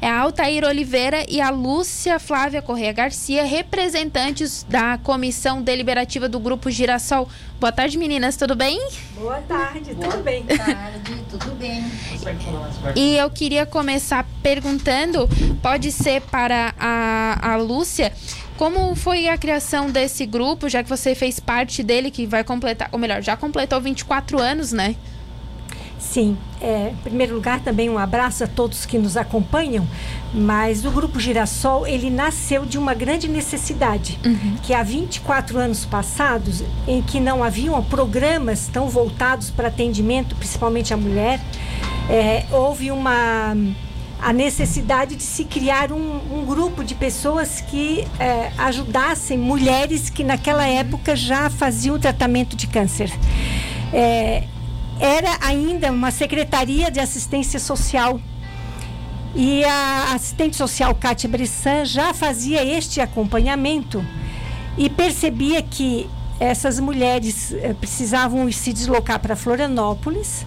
é a Altair Oliveira e a Lúcia Flávia Correia Garcia, representantes da comissão deliberativa do Grupo Girassol. Boa tarde, meninas, tudo bem? Boa tarde, Boa tudo bem? Boa tarde, tudo bem. E eu queria começar perguntando, pode ser para a, a Lúcia, como foi a criação desse grupo, já que você fez parte dele, que vai completar, ou melhor, já completou 24 anos, né? Sim, é, em primeiro lugar também um abraço a todos que nos acompanham, mas o Grupo Girassol, ele nasceu de uma grande necessidade, Uhum. que há 24 anos passados, em que não haviam programas tão voltados para atendimento, principalmente à mulher, é, houve uma a necessidade de se criar um, um grupo de pessoas que é, ajudassem mulheres que naquela época já faziam tratamento de câncer. É, era ainda uma secretaria de assistência social. E a assistente social Kátia Bressan já fazia este acompanhamento e percebia que essas mulheres eh, precisavam se deslocar para Florianópolis,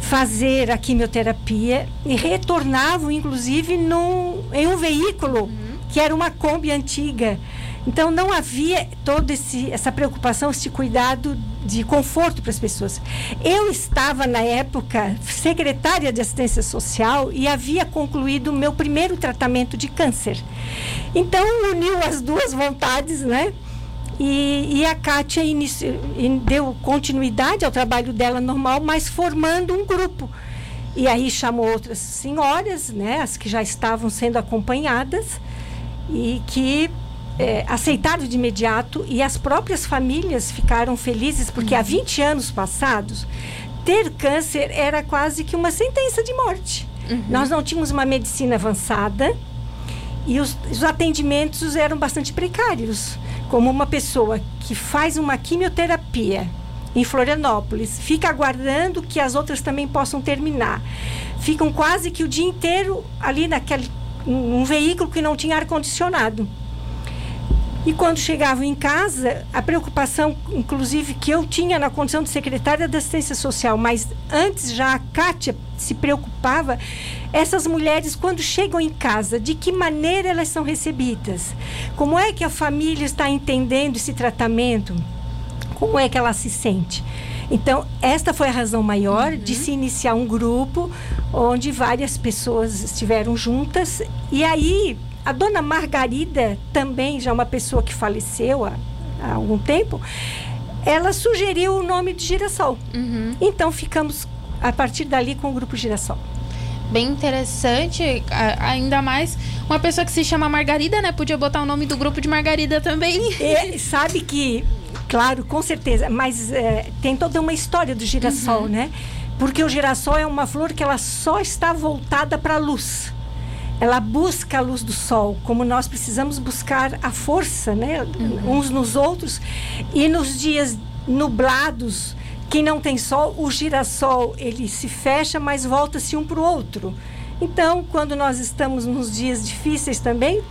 fazer a quimioterapia e retornavam, inclusive, num, em um veículo que era uma Kombi antiga. Então não havia toda essa preocupação, esse cuidado de conforto para as pessoas. Eu estava na época secretária de assistência social e havia concluído o meu primeiro tratamento de câncer. Então uniu as duas vontades, né? E, e a Kátia inici- in- deu continuidade ao trabalho dela normal, mas formando um grupo. E aí chamou outras senhoras, né, as que já estavam sendo acompanhadas, e que eh, aceitaram de imediato, e as próprias famílias ficaram felizes, porque há 20 anos passados, ter câncer era quase que uma sentença de morte. Nós não tínhamos uma medicina avançada, e os, os atendimentos eram bastante precários. Como uma pessoa que faz uma quimioterapia em Florianópolis, fica aguardando que as outras também possam terminar. Ficam quase que o dia inteiro ali naquele num veículo que não tinha ar-condicionado. E quando chegavam em casa, a preocupação, inclusive, que eu tinha na condição de secretária da assistência social, mas antes já a Kátia se preocupava, essas mulheres, quando chegam em casa, de que maneira elas são recebidas? Como é que a família está entendendo esse tratamento? Como é que ela se sente? Então, esta foi a razão maior de se iniciar um grupo onde várias pessoas estiveram juntas. E aí, a dona Margarida, também já uma pessoa que faleceu há, há algum tempo, ela sugeriu o nome de Girassol. Uhum. Então, ficamos a partir dali com o grupo Girassol. Bem interessante, ainda mais uma pessoa que se chama Margarida, né? Podia botar o nome do grupo de Margarida também. E sabe que, claro, com certeza, mas é, tem toda uma história do girassol, né? Porque o girassol é uma flor que ela só está voltada para a luz. Ela busca a luz do sol, como nós precisamos buscar a força, né? Uns nos outros. E nos dias nublados, quem não tem sol, o girassol ele se fecha, mas volta-se um para o outro. Então, quando nós estamos nos dias difíceis também,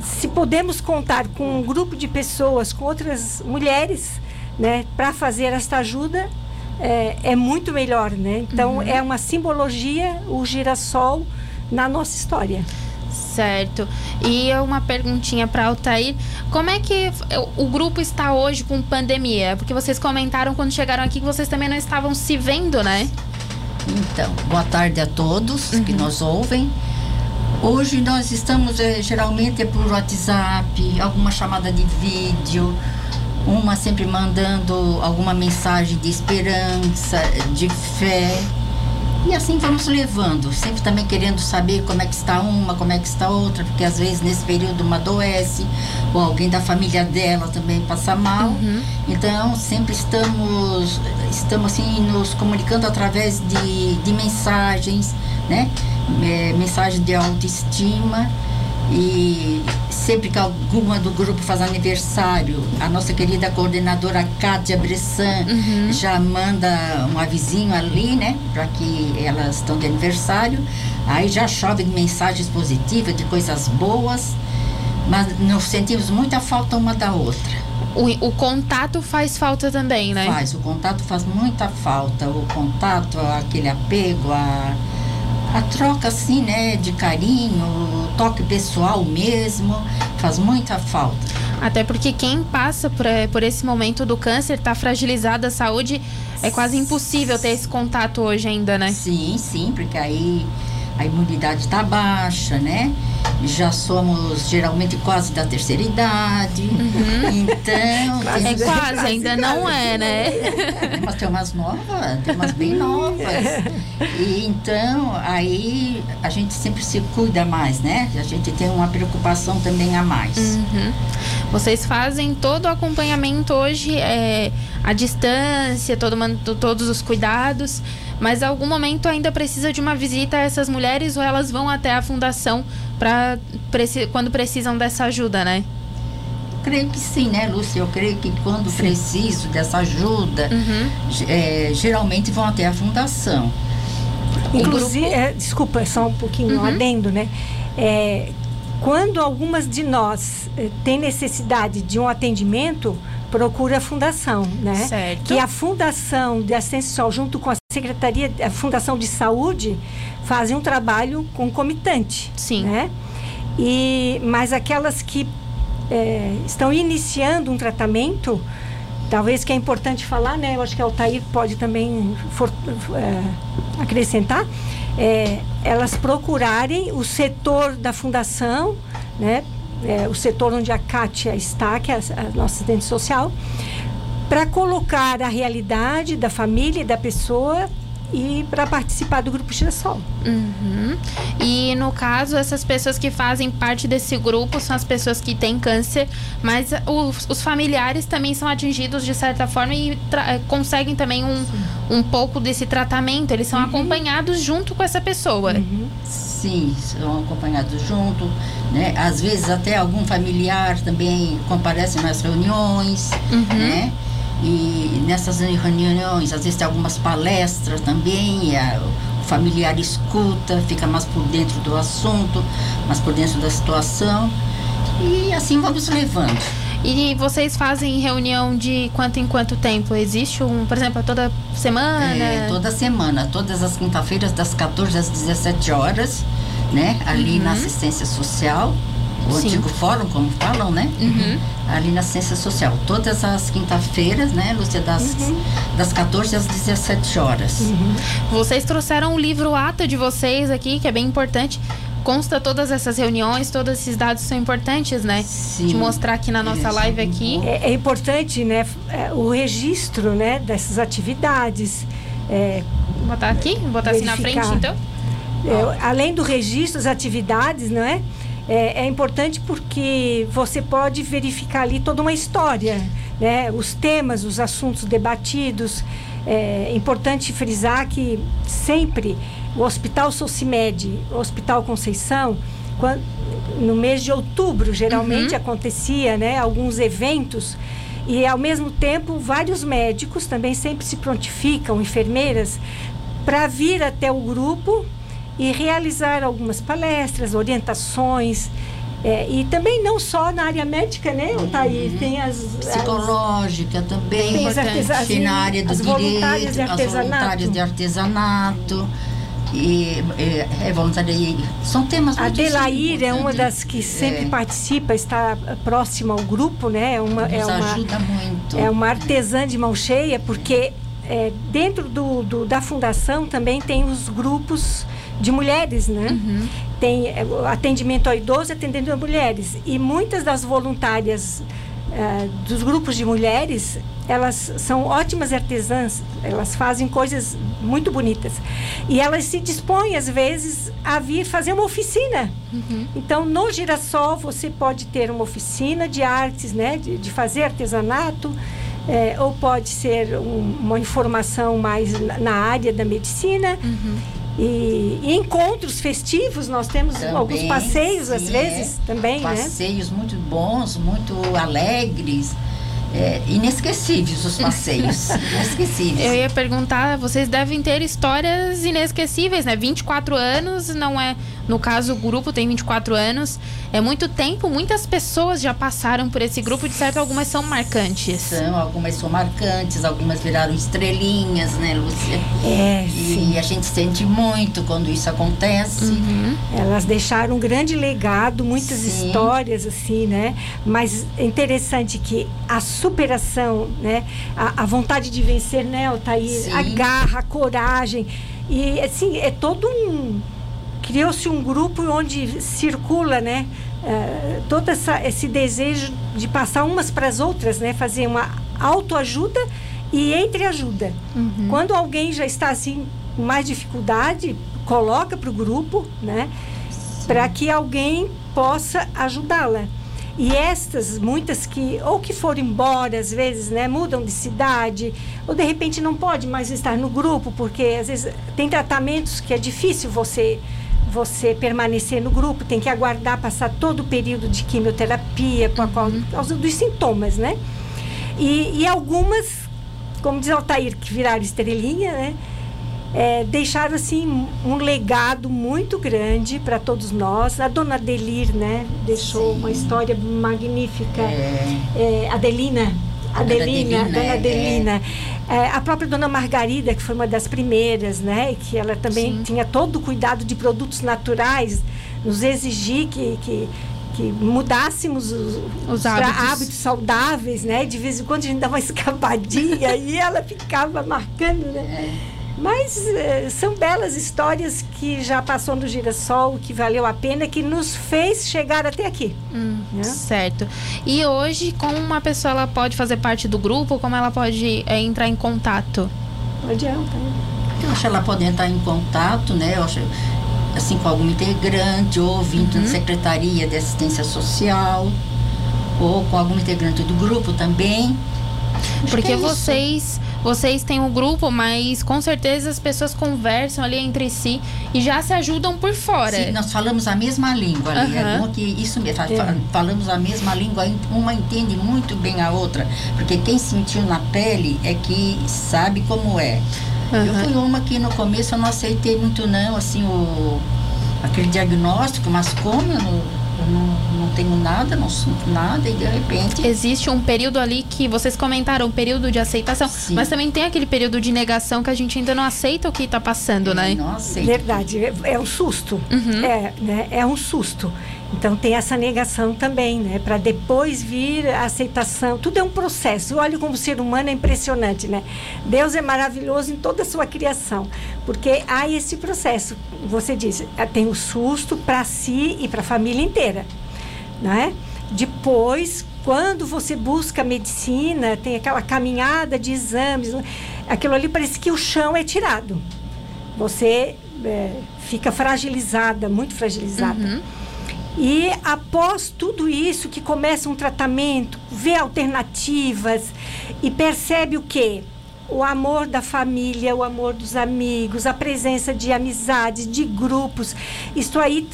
se podemos contar com um grupo de pessoas, com outras mulheres, né, para fazer esta ajuda, é, é muito melhor, né? Então, é uma simbologia, o girassol, na nossa história. Certo. E uma perguntinha para Altair. Como é que o grupo está hoje com pandemia? Porque vocês comentaram quando chegaram aqui que vocês também não estavam se vendo, né? Então, boa tarde a todos que nos ouvem. Hoje nós estamos eh, geralmente é por WhatsApp, alguma chamada de vídeo, uma sempre mandando alguma mensagem de esperança, de fé. E assim vamos levando, sempre também querendo saber como é que está uma, como é que está outra, porque às vezes nesse período uma adoece, ou alguém da família dela também passa mal. Então sempre estamos, estamos assim nos comunicando através de, de mensagens, né? É, mensagem de autoestima. E sempre que alguma do grupo faz aniversário, a nossa querida coordenadora Kátia Bressan já manda um avisinho ali, né? Para que elas estão de aniversário. Aí já chove de mensagens positivas, de coisas boas. Mas nos sentimos muita falta uma da outra. O, o contato faz falta também, né? Faz, o contato faz muita falta. O contato, aquele apego, a, a troca assim, né, de carinho, toque pessoal mesmo, faz muita falta. Até porque quem passa por, eh, por esse momento do câncer, está fragilizada a saúde, é quase impossível ter esse contato hoje ainda, né? Sim, sim, porque aí a imunidade está baixa, né? Já somos geralmente quase da terceira idade. Uhum. Então. Quase, é quase, ainda não é, né? Mas tem umas novas, tem umas bem novas. E então, aí a gente sempre se cuida mais, né? A gente tem uma preocupação também a mais. Uhum. Vocês fazem todo o acompanhamento hoje, é, à distância, todo, todos os cuidados mas em algum momento ainda precisa de uma visita a essas mulheres ou elas vão até a fundação para quando precisam dessa ajuda, né? creio que sim, né, Lúcia? Eu creio que quando sim. preciso dessa ajuda, uhum. é, geralmente vão até a fundação. Inclusive, é, desculpa, só um pouquinho uhum. adendo, né? É, quando algumas de nós eh, têm necessidade de um atendimento, procura a fundação, né? Certo. Que a fundação de assistência social junto com a secretaria, a fundação de saúde fazem um trabalho concomitante, sim, né? E mas aquelas que é, estão iniciando um tratamento, talvez que é importante falar, né? Eu acho que a Altair pode também for, é, acrescentar, é, elas procurarem o setor da fundação, né? é, o setor onde a Kátia está, que é a, a nossa assistente social, para colocar a realidade da família e da pessoa e para participar do grupo Girassol. Uhum. E no caso, essas pessoas que fazem parte desse grupo são as pessoas que têm câncer, mas os, os familiares também são atingidos de certa forma e conseguem também um, um pouco desse tratamento. Eles são uhum. acompanhados junto com essa pessoa. Uhum. Sim, são acompanhados junto, né? Às vezes até algum familiar também comparece nas reuniões, uhum. né? E nessas reuniões, às vezes tem algumas palestras também, o familiar escuta, fica mais por dentro do assunto, mais por dentro da situação. E assim vamos levando. E vocês fazem reunião de quanto em quanto tempo? Existe um, por exemplo, toda semana? É, toda semana, todas as quinta-feiras, das 14 às 17 horas, né? Ali uhum. na assistência social o Sim. antigo fórum, como falam, né? Uhum. Ali na Ciência Social. Todas as quinta-feiras, né, Lúcia, das, uhum. das 14 às 17 horas. Uhum. Vocês trouxeram o livro ata de vocês aqui, que é bem importante. Consta todas essas reuniões, todos esses dados são importantes, né? Sim. De mostrar aqui na nossa live aqui. É, é, importante, né, é, o registro, né, dessas atividades. É, Vou botar aqui? Vou botar verificar. assim na frente, então? É, além do registro, as atividades, não é? É, é importante porque você pode verificar ali toda uma história, né? Os temas, os assuntos debatidos. É importante frisar que sempre o Hospital Socimed, o Hospital Conceição, quando, no mês de outubro geralmente uhum. acontecia, né, alguns eventos e ao mesmo tempo vários médicos também sempre se prontificam, enfermeiras, para vir até o grupo e realizar algumas palestras, orientações. É, e também não só na área médica, né, Othaí? Uhum. Tem as. Psicológica as, também. Tem as artesanato. Tem na área do as direito, voluntárias de artesanato. as voluntárias de artesanato. E é, é voluntária. São temas muito A Delair é uma das que sempre é. participa, está próxima ao grupo, né? É uma, Nos é uma, ajuda muito. É uma artesã de mão cheia, porque é, dentro do, do, da fundação também tem os grupos de mulheres, né? Uhum. Tem é, atendimento ao idoso atendimento a mulheres. E muitas das voluntárias uh, dos grupos de mulheres, elas são ótimas artesãs, elas fazem coisas muito bonitas. E elas se dispõem, às vezes, a vir fazer uma oficina. Uhum. Então, no Girassol, você pode ter uma oficina de artes, né? De, de fazer artesanato. É, ou pode ser um, uma informação mais na, na área da medicina. Uhum. E, e, encontros festivos, nós temos também, alguns passeios, às vezes, é. também, passeios né? Passeios muito bons, muito alegres. É, inesquecíveis os passeios. inesquecíveis. Eu ia perguntar, vocês devem ter histórias inesquecíveis, né? 24 anos não é No caso, o grupo tem 24 anos. É muito tempo, muitas pessoas já passaram por esse grupo, de certo, algumas são marcantes. São, algumas são marcantes, algumas viraram estrelinhas, né, Lúcia? É, E sim. a gente sente muito quando isso acontece. Uhum. Elas deixaram um grande legado, muitas Sim. histórias assim, né? Mas é interessante que a superação, né? A, a vontade de vencer, né, Altair? Sim. A garra, a coragem. E assim, é todo um. Criou-se um grupo onde circula, né? eh, todo essa, esse desejo de passar umas para as outras, né? Fazer uma autoajuda e entreajuda. Uhum. Quando alguém já está assim com mais dificuldade, coloca para o grupo, né? Para que alguém possa ajudá-la. E estas, muitas que, ou que foram embora, às vezes, né, mudam de cidade, ou de repente não pode mais estar no grupo, porque às vezes tem tratamentos que é difícil você você permanecer no grupo, tem que aguardar passar todo o período de quimioterapia com a qual, por causa dos sintomas, né? E, e algumas, como diz Altair, que viraram estrelinha, né? É, deixaram assim um legado muito grande para todos nós. A dona Delir, né, deixou Sim. uma história magnífica. É, É, Adelina, Adelina, Adelina, dona é, Adelina. É, a própria dona Margarida, que foi uma das primeiras, né, que ela também Sim. tinha todo o cuidado de produtos naturais, nos exigir que, que, que mudássemos os, Os hábitos. hábitos saudáveis, né? De vez em quando a gente dava uma escapadinha e ela ficava marcando, né? Mas eh, são belas histórias que já passou no Girassol, que valeu a pena, que nos fez chegar até aqui. Hum, Né? Certo. E hoje, como uma pessoa ela pode fazer parte do grupo, como ela pode é, entrar em contato? Não adianta. né? eu acho que ela pode entrar em contato, né? Eu acho, assim, com algum integrante, ou vindo da Secretaria de Assistência Social, ou com algum integrante do grupo também. Acho que Porque é isso. vocês, vocês têm um grupo, mas com certeza as pessoas conversam ali entre si e já se ajudam por fora. Sim, nós falamos a mesma língua ali. É Aham. bom que isso mesmo. É. fa- Falamos a mesma língua, uma entende muito bem a outra. Porque quem sentiu na pele é que sabe como é. Eu Aham. fui uma que no começo eu não aceitei muito não, assim, o, aquele diagnóstico, mas como eu não, eu não tenho nada, não sinto nada, e de repente. Existe um período ali que vocês comentaram, um período de aceitação, Sim. mas também tem aquele período de negação que a gente ainda não aceita o que tá passando, né? Não aceito. Verdade, é, é um susto. Uhum. É, né? é um susto. Então tem essa negação também, né? Para depois vir a aceitação. Tudo é um processo. Olha como o ser humano é impressionante, né? Deus é maravilhoso em toda a sua criação, porque há esse processo. Você disse, eh, tem o susto para si e para a família inteira, não é? Depois, quando você busca medicina, tem aquela caminhada de exames, aquilo ali parece que o chão é tirado você é, fica fragilizada, muito fragilizada. Uhum. E após tudo isso, que começa um tratamento, vê alternativas e percebe o quê? O amor da família, o amor dos amigos, a presença de amizades, de grupos. Isso aí,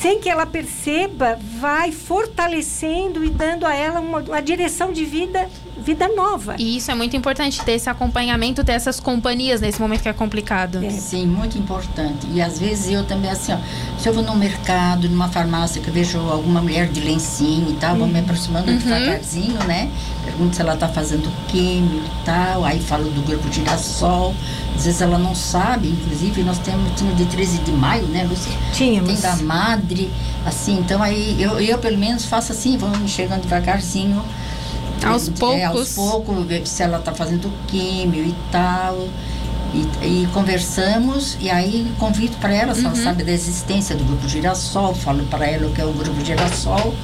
sem que ela perceba, vai fortalecendo e dando a ela uma, uma direção de vida, vida nova. E isso é muito importante, ter esse acompanhamento, ter essas companhias nesse momento que é complicado. É. Sim, muito importante. E às vezes eu também, assim, ó, se eu vou no mercado, numa farmácia, que eu vejo alguma mulher de lencinho e tal, vou me aproximando Uhum. devagarzinho, né? Pergunto se ela está fazendo químio e tal, aí falo do grupo Girassol. Às vezes ela não sabe, inclusive nós temos, tínhamos de 13 de maio, né, Lúcia? Tínhamos. Tem da madre, assim, então aí eu, eu pelo menos faço assim, vou me chegando devagarzinho. Aos É, poucos. aos poucos, se ela está fazendo químio e tal. E, e conversamos, e aí convido para ela, se ela Uhum. sabe da existência do grupo Girassol, falo para ela o que é o grupo Girassol.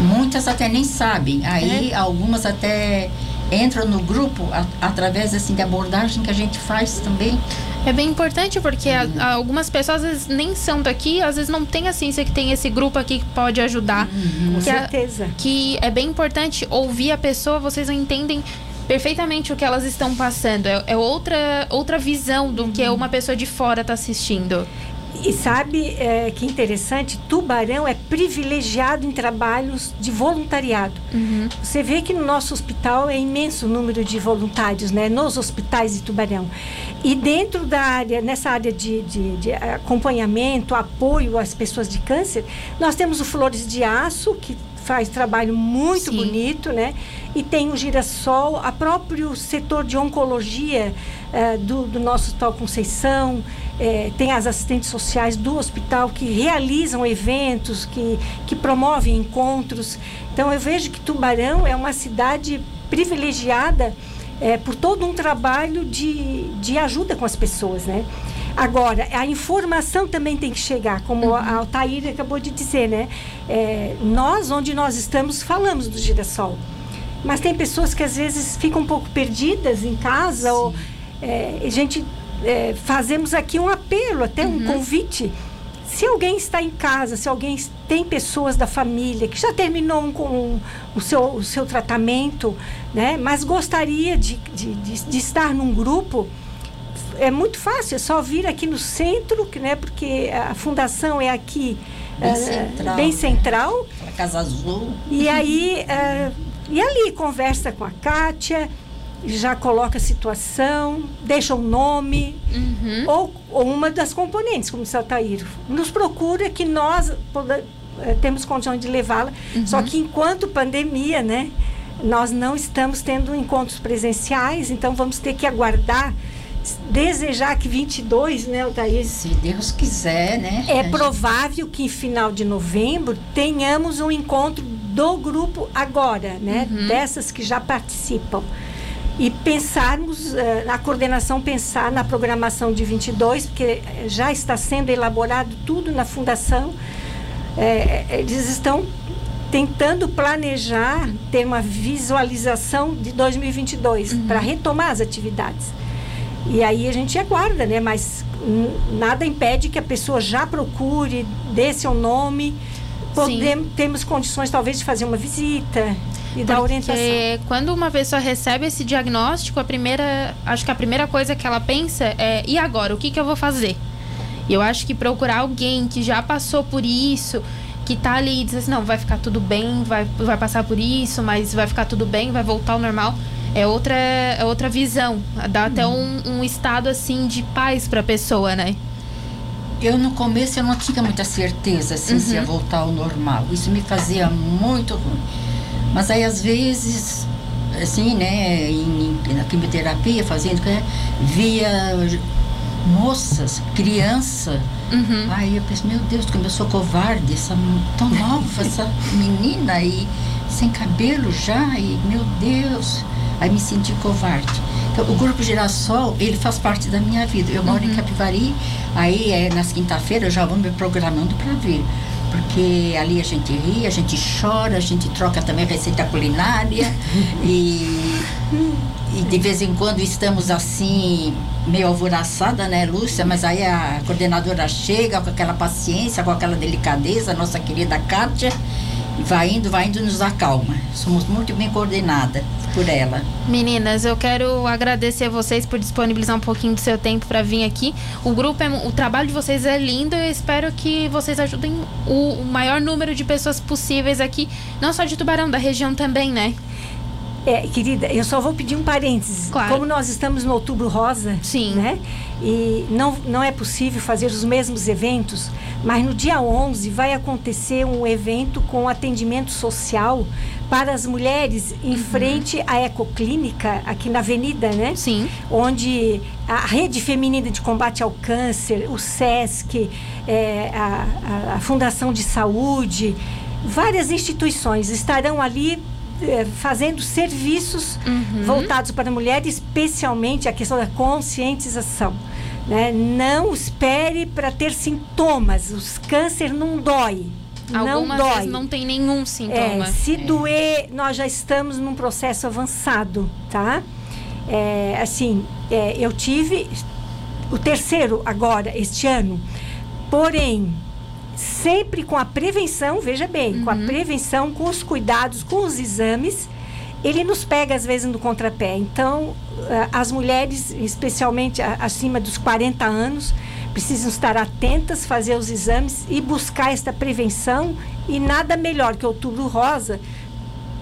Muitas até nem sabem. Aí algumas até entram no grupo a- através assim de abordagem que a gente faz também. É bem importante porque a- a- algumas pessoas às vezes nem são daqui, às vezes não tem a ciência que tem esse grupo aqui que pode ajudar. Com Que a- certeza. que é bem importante ouvir a pessoa, vocês entendem perfeitamente o que elas estão passando. É, é outra, outra visão do que uma pessoa de fora está assistindo. E sabe é, que interessante, Tubarão é privilegiado em trabalhos de voluntariado. Uhum. Você vê que no nosso hospital é imenso o número de voluntários, né? Nos hospitais de Tubarão. E dentro da área, nessa área de, de, de acompanhamento, apoio às pessoas de câncer, nós temos o Flores de Aço, que faz trabalho muito Sim. bonito, né? E tem o girassol, a próprio setor de oncologia uh, do, do, nosso Hospital Conceição, eh, tem as assistentes sociais do hospital que realizam eventos, que, que promovem encontros. Então eu vejo que Tubarão é uma cidade privilegiada eh, por todo um trabalho de, de ajuda com as pessoas, né? Agora, a informação também tem que chegar, como uhum. a Altair acabou de dizer, né? É, nós, onde nós estamos, falamos do girassol. Mas tem pessoas que às vezes ficam um pouco perdidas em casa, Sim. ou é, a gente é, fazemos aqui um apelo, até uhum. um convite. Se alguém está em casa, se alguém tem pessoas da família que já terminou um, um, o, seu, o seu tratamento, né, mas gostaria de, de, de, de estar num grupo, é muito fácil, é só vir aqui no centro, né, porque a fundação é aqui bem uh, central. Bem central. A Casa Azul. E aí, uh, e ali conversa com a Kátia, já coloca a situação, deixa o um nome, uhum. ou, ou, uma das componentes, como disse Altair. Nos procura que nós eh, temos condições de levá-la, uhum. só que enquanto pandemia, né? Nós não estamos tendo encontros presenciais, então vamos ter que aguardar desejar que 22, né, Altair? Se Deus quiser, né? É provável que em final de novembro tenhamos um encontro do grupo agora, né? Uhum. Dessas que já participam. E pensarmos, na coordenação, pensar na programação de 22, porque já está sendo elaborado tudo na fundação. É, eles estão tentando planejar, ter uma visualização de 2022 uhum. para retomar as atividades. E aí a gente aguarda, né? Mas nada impede que a pessoa já procure, dê seu nome. Podemos, temos condições, talvez, de fazer uma visita e dar orientação. Porque quando uma pessoa recebe esse diagnóstico, a primeira, acho que a primeira coisa que ela pensa é: e agora? O que, que eu vou fazer? E eu acho que procurar alguém que já passou por isso, que tá ali e diz assim: não, vai ficar tudo bem, vai, vai passar por isso, mas vai ficar tudo bem, vai voltar ao normal é outra, é outra visão. Dá até um, um estado assim de paz para a pessoa, né? Eu no começo eu não tinha muita certeza assim, uhum. se ia voltar ao normal. Isso me fazia muito ruim. Mas aí às vezes, assim, né, em, na quimioterapia, fazendo, via moças, criança. Uhum. Aí eu pensei, meu Deus, como eu sou covarde, essa, tão nova essa menina aí, sem cabelo já, e meu Deus. Aí me senti covarde. Então, o Grupo Girassol, ele faz parte da minha vida. Eu moro uhum. em Capivari, aí é, nas quinta-feiras eu já vou me programando para vir. Porque ali a gente ri, a gente chora, a gente troca também receita culinária e, e de vez em quando estamos assim, meio alvoraçada, né, Lúcia? Mas aí a coordenadora chega com aquela paciência, com aquela delicadeza, nossa querida Kátia, vai indo, vai indo, nos acalma. Somos muito bem coordenadas por ela. Meninas, eu quero agradecer a vocês por disponibilizar um pouquinho do seu tempo para vir aqui. O grupo, é, o trabalho de vocês é lindo. Eu espero que vocês ajudem o, o maior número de pessoas possíveis aqui, não só de Tubarão, da região também, né? É, querida, eu só vou pedir um parênteses. Claro. Como nós estamos no Outubro Rosa, Sim. né? E não, não é possível fazer os mesmos eventos, mas no dia 11 vai acontecer um evento com atendimento social para as mulheres em uhum. frente à Ecoclínica, aqui na Avenida, né? Sim. Onde a Rede Feminina de Combate ao Câncer, o SESC, é, a, a Fundação de Saúde, várias instituições estarão ali fazendo serviços uhum. voltados para a mulher, especialmente a questão da conscientização. Né? Não espere para ter sintomas. O câncer não dói. Algumas não dói. vezes não tem nenhum sintoma. É, se é. doer, nós já estamos num processo avançado, tá? É, assim, é, eu tive o terceiro agora, este ano. Porém, sempre com a prevenção, veja bem, uhum. com a uhum. prevenção, com os cuidados, com os exames ele nos pega às vezes no contrapé. Então, eh, as mulheres, especialmente acima dos 40 anos, precisam estar atentas, fazer os exames e buscar esta prevenção. E nada melhor que Outubro Rosa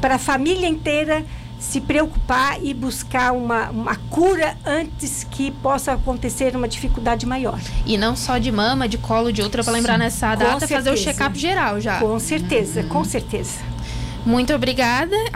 para a família inteira se preocupar e buscar uma, uma cura antes que possa acontecer uma dificuldade maior. E não só de mama, de colo, de outra, para lembrar nessa data, fazer o check-up geral já. Com certeza, uhum. com certeza. Muito obrigada.